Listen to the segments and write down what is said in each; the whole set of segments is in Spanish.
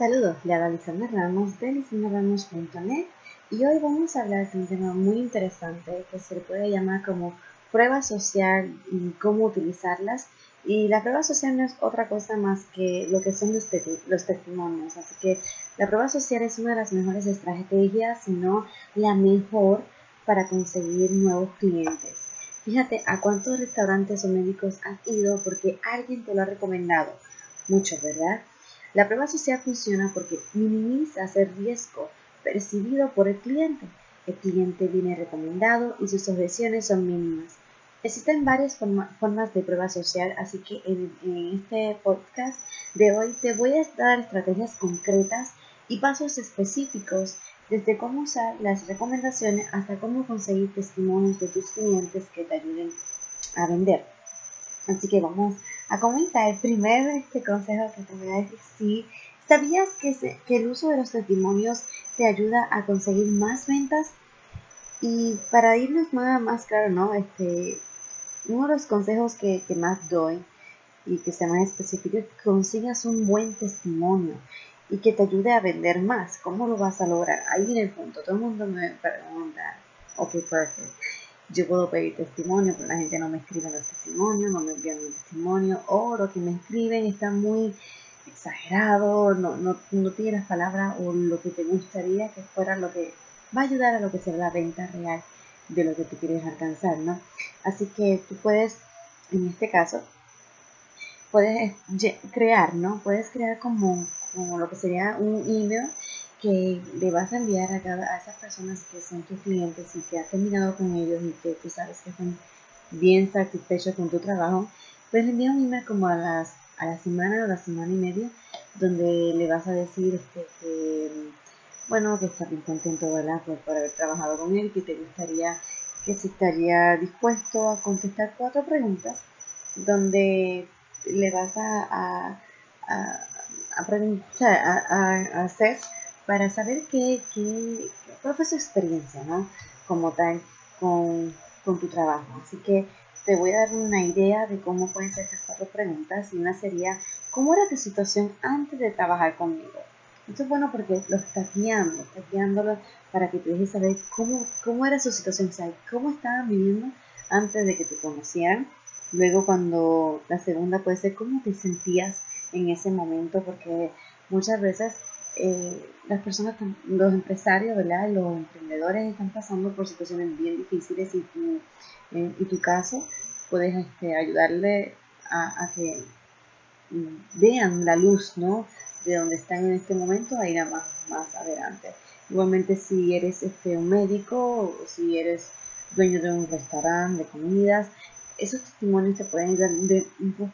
Saludos, le habla Lisandra Ramos de lisandraramos.net y hoy vamos a hablar de un tema muy interesante que se le puede llamar como prueba social y cómo utilizarlas. Y la prueba social no es otra cosa más que lo que son los, los testimonios. Así que la prueba social es una de las mejores estrategias, si no la mejor para conseguir nuevos clientes. Fíjate a cuántos restaurantes o médicos has ido porque alguien te lo ha recomendado. Muchos, ¿verdad? La prueba social funciona porque minimiza el riesgo percibido por el cliente. El cliente viene recomendado y sus objeciones son mínimas. Existen varias formas de prueba social, así que en, este podcast de hoy te voy a dar estrategias concretas y pasos específicos desde cómo usar las recomendaciones hasta cómo conseguir testimonios de tus clientes que te ayuden a vender. Así que vamos a comenzar. El primer este consejo que te voy a decir, ¿sabías que, el uso de los testimonios te ayuda a conseguir más ventas? Y para irnos más, más claro, ¿no? Este, uno de los consejos que, que más doy y que sea más específico es que consigas un buen testimonio y que te ayude a vender más. ¿Cómo lo vas a lograr? Ahí viene el punto. Todo el mundo me pregunta, ok, perfect yo puedo pedir testimonio, pero la gente no me escribe los testimonios, no me envían un testimonio, o lo que me escriben está muy exagerado, no, no, no tiene las palabras o lo que te gustaría que fuera lo que va a ayudar a lo que sea la venta real de lo que tú quieres alcanzar, ¿no? Así que tú puedes, en este caso, puedes crear, ¿no? Puedes crear como, como lo que sería un email que le vas a enviar a, cada, a esas personas que son tus clientes y que has terminado con ellos y que tú sabes que están bien satisfechos con tu trabajo, pues le envías un email como a, las, a la semana o la semana y media donde le vas a decir este, que, bueno, que estás bien contento ¿verdad? Por, por, haber trabajado con él, que te gustaría, que si estaría dispuesto a contestar cuatro preguntas donde le vas a, a, a, a, a hacer para saber qué, qué, cuál fue su experiencia, ¿no? Como tal, con, con tu trabajo. Así que te voy a dar una idea de cómo pueden ser estas cuatro preguntas. Y una sería, ¿cómo era tu situación antes de trabajar conmigo? Esto es bueno porque lo estás guiando, estás guiándolo para que te dejes saber cómo, cómo era su situación, o sea, cómo estaban viviendo antes de que te conocieran. Luego cuando la segunda puede ser cómo te sentías en ese momento, porque muchas veces eh, las personas, los empresarios, ¿verdad? los emprendedores están pasando por situaciones bien difíciles y tu, en, tu caso puedes este, ayudarle a, que vean la luz, ¿no? De donde están en este momento a ir a más, más adelante. Igualmente si eres este, un médico o si eres dueño de un restaurante de comidas, esos testimonios te pueden ayudar, de,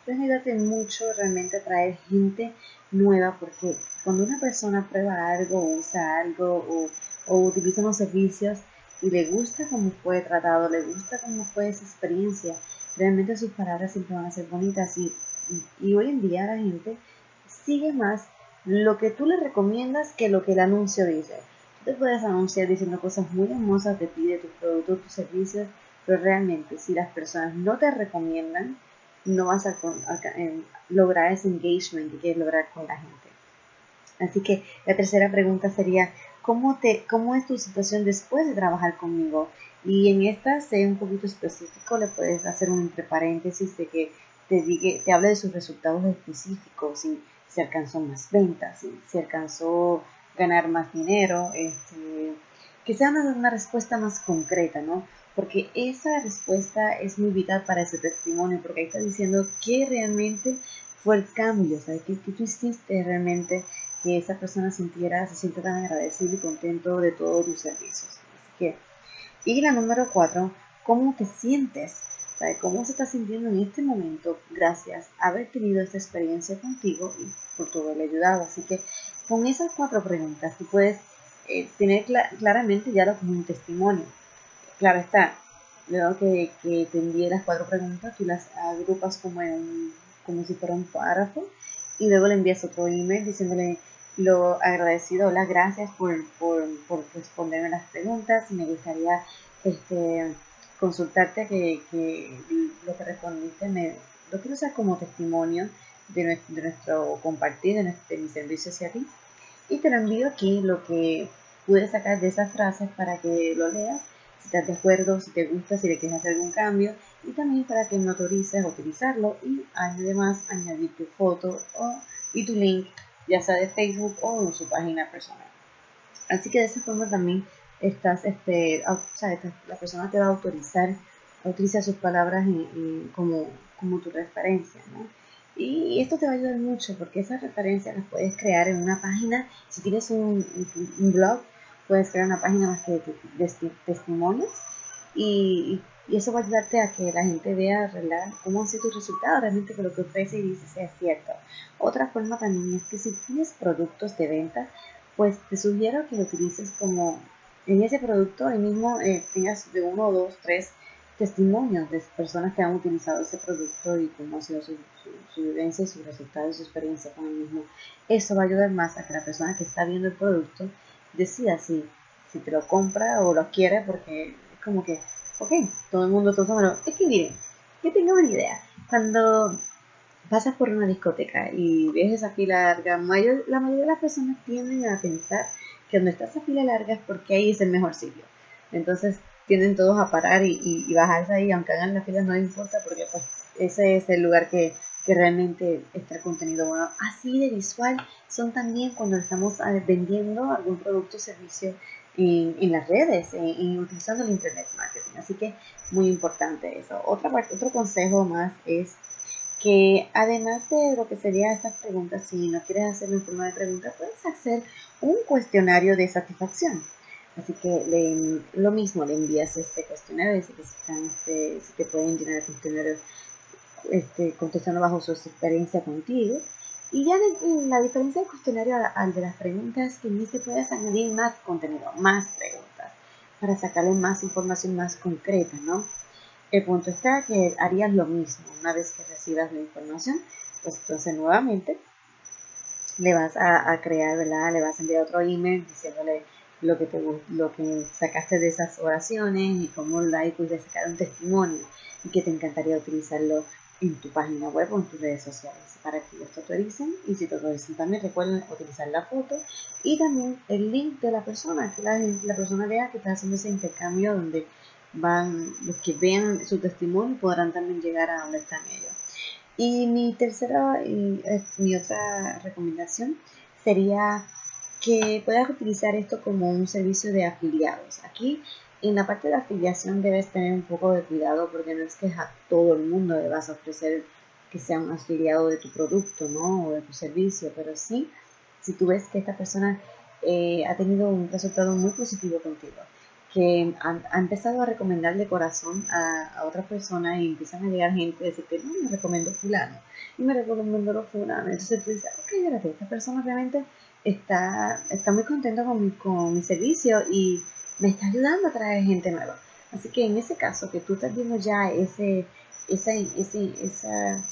pueden ayudarte mucho realmente a traer gente nueva porque cuando una persona prueba algo o usa algo o, utiliza unos servicios y le gusta cómo fue tratado, le gusta cómo fue esa experiencia, realmente sus palabras siempre van a ser bonitas y, y hoy en día la gente sigue más lo que tú le recomiendas que lo que el anuncio dice. Tú te puedes anunciar diciendo cosas muy hermosas de ti, de tus productos, tus servicios, pero realmente si las personas no te recomiendan, no vas a, lograr ese engagement que quieres lograr con la gente. Así que la tercera pregunta sería, ¿cómo, te, ¿cómo es tu situación después de trabajar conmigo? Y en esta, sé un poquito específico, le puedes hacer un entre paréntesis de que te, diga, te hable de sus resultados específicos, si se alcanzó más ventas, si se alcanzó ganar más dinero, este, que sea una, una respuesta más concreta, ¿no? Porque esa respuesta es muy vital para ese testimonio, porque ahí está diciendo que realmente fue el cambio, o sea, que, tú hiciste realmente que esa persona sintiera, se sienta tan agradecido y contento de todos tus servicios. Así que, y la número cuatro, ¿cómo te sientes ¿Sabe cómo se está sintiendo en este momento gracias a haber tenido esta experiencia contigo y por tu haberle ayudado? Así que con esas cuatro preguntas tú puedes eh, tener claramente ya como un testimonio. Claro está, luego que, que te envíe las cuatro preguntas, tú las agrupas como, en, como si fuera un párrafo y luego le envías otro email diciéndole lo agradecido, las gracias por, por, por responderme las preguntas y me gustaría este, consultarte que, que lo que respondiste me, lo quiero usar como testimonio de nuestro, nuestro compartir, de, de mi servicio hacia ti. Y te lo envío aquí lo que pude sacar de esas frases para que lo leas, si estás de acuerdo, si te gusta, si le quieres hacer algún cambio y también para que me autorices a utilizarlo y además añadir tu foto o, y tu link ya sea de Facebook o en su página personal. Así que de esa forma también estás, este, o sea, la persona te va a autorizar a utilizar sus palabras como, como tu referencia, ¿no? Y esto te va a ayudar mucho porque esas referencias las puedes crear en una página. Si tienes un, blog, puedes crear una página más que de, testimonios y, y, eso va a ayudarte a que la gente vea cómo han sido tus resultados, realmente que lo que ofrece y dice sea cierto. Otra forma también es que si tienes productos de venta, pues te sugiero que lo utilices como en ese producto, ahí mismo eh, tengas de uno, dos, tres testimonios de personas que han utilizado ese producto y cómo ha sido su, su, vivencia y sus resultados y su experiencia con el mismo. Eso va a ayudar más a que la persona que está viendo el producto decida si, si te lo compra o lo quiere porque es como que, ok, todo el mundo, todo el es que miren, que tengo una idea. Cuando pasas por una discoteca y ves esa fila larga, mayor, la mayoría de las personas tienden a pensar que donde está esa fila larga es porque ahí es el mejor sitio. Entonces tienden todos a parar y, y, bajarse ahí, aunque hagan la fila no importa porque pues ese es el lugar que, que realmente está contenido bueno. Así de visual son también cuando estamos ah, vendiendo algún producto o servicio en, en las redes, en, utilizando el Internet Marketing. Así que muy importante eso. Otra parte, otro consejo más es que además de lo que sería esas preguntas, si no quieres hacer en forma de pregunta, puedes hacer un cuestionario de satisfacción. Así que lo mismo, le envías este cuestionario, si, este, si te pueden llenar el cuestionario este, contestando bajo su experiencia contigo. Y ya la diferencia del cuestionario al de las preguntas que en este puedes añadir más contenido, más preguntas, para sacarle más información más concreta, ¿no? El punto está que harías lo mismo una vez que recibas la información, pues entonces nuevamente le vas a, crear, ¿verdad? Le vas a enviar otro email diciéndole lo que, te, lo que sacaste de esas oraciones y cómo la puedes sacar un testimonio y que te encantaría utilizarlo en tu página web o en tus redes sociales para que ellos te autoricen y si te autorizan también recuerden utilizar la foto y también el link de la persona que la, la persona vea que está haciendo ese intercambio donde van, los que vean su testimonio podrán también llegar a donde están ellos. Y mi tercera y eh, mi otra recomendación sería que puedas utilizar esto como un servicio de afiliados. Aquí en la parte de afiliación debes tener un poco de cuidado porque no es que a todo el mundo le vas a ofrecer que sea un afiliado de tu producto, ¿no? O de tu servicio, pero sí, si tú ves que esta persona eh, ha tenido un resultado muy positivo contigo, que ha, empezado a recomendar de corazón a, a otras personas y empiezan a llegar gente a decirte, no, me recomendó fulano y me recomendó fulano. Entonces tú dices, ok, espérate, esta persona realmente está, está muy contento con mi, con mi servicio y me está ayudando a traer gente nueva. Así que en ese caso, que tú estás viendo ya ese, esa, ese, esa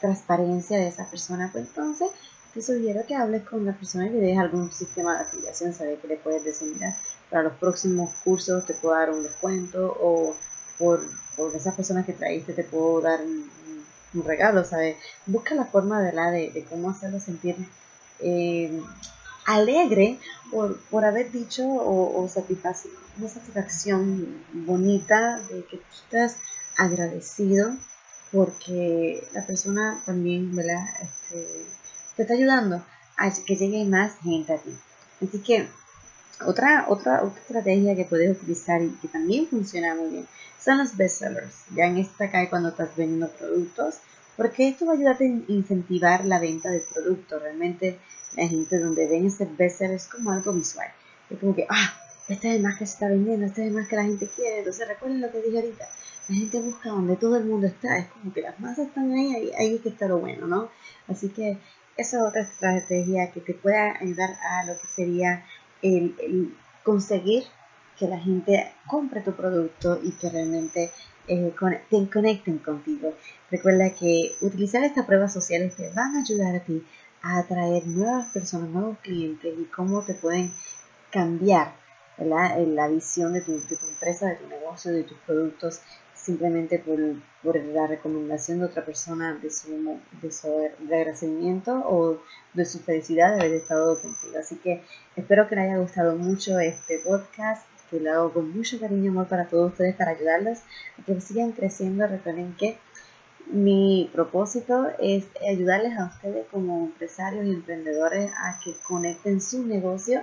transparencia de esa persona, pues entonces te sugiero que hables con la persona y le des algún sistema de afiliación, ¿sabes? Que le puedes decir, mira, para los próximos cursos te puedo dar un descuento o por, por esas personas que traíste te puedo dar un, regalo, ¿sabes? Busca la forma de, la, de, de cómo hacerlo sentir eh, alegre por, por, haber dicho o, o una satisfacción bonita de que tú estás agradecido porque la persona también ¿verdad? Este, te está ayudando a que llegue más gente a ti. Así que otra, otra, otra estrategia que puedes utilizar y que también funciona muy bien son los bestsellers. Ya en esta cae cuando estás vendiendo productos, porque esto va a ayudarte a incentivar la venta del producto. Realmente la gente donde ven ese bestseller es como algo visual. Es como que, ah, este es el más que se está vendiendo, este es el más que la gente quiere. Entonces recuerden lo que dije ahorita. la gente busca donde todo el mundo está, es como que las masas están ahí, ahí, ahí es que está lo bueno, ¿no? Así que esa es otra estrategia que te puede ayudar a lo que sería el, conseguir que la gente compre tu producto y que realmente eh, te conecten contigo. Recuerda que utilizar estas pruebas sociales te van a ayudar a ti a atraer nuevas personas, nuevos clientes y cómo te pueden cambiar la visión de tu, de tu empresa, de tu negocio, de tus productos simplemente por, por, la recomendación de otra persona de su, de su agradecimiento o de su felicidad de haber estado contigo. Así que espero que les haya gustado mucho este podcast, que lo hago con mucho cariño y amor para todos ustedes, para ayudarlos a que sigan creciendo. Recuerden que mi propósito es ayudarles a ustedes como empresarios y emprendedores a que conecten su negocio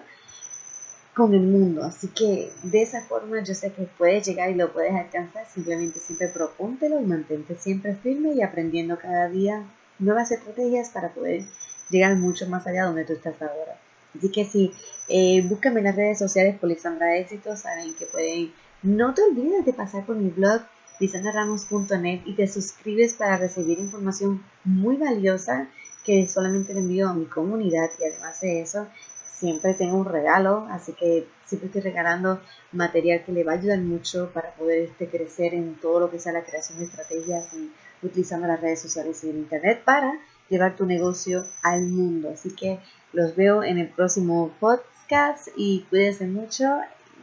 con el mundo. Así que de esa forma yo sé que puedes llegar y lo puedes alcanzar. Simplemente siempre propóntelo y mantente siempre firme y aprendiendo cada día nuevas estrategias para poder llegar mucho más allá donde tú estás ahora. Así que sí, eh, búscame en las redes sociales por Lisandra Éxito. Saben que pueden. No te olvides de pasar por mi blog lisandraramos.net y te suscribes para recibir información muy valiosa que solamente le envío a mi comunidad y además de eso siempre tengo un regalo, así que siempre estoy regalando material que le va a ayudar mucho para poder este, crecer en todo lo que sea la creación de estrategias y utilizando las redes sociales y el internet para llevar tu negocio al mundo. Así que los veo en el próximo podcast y cuídense mucho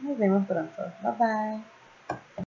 nos vemos pronto. Bye bye.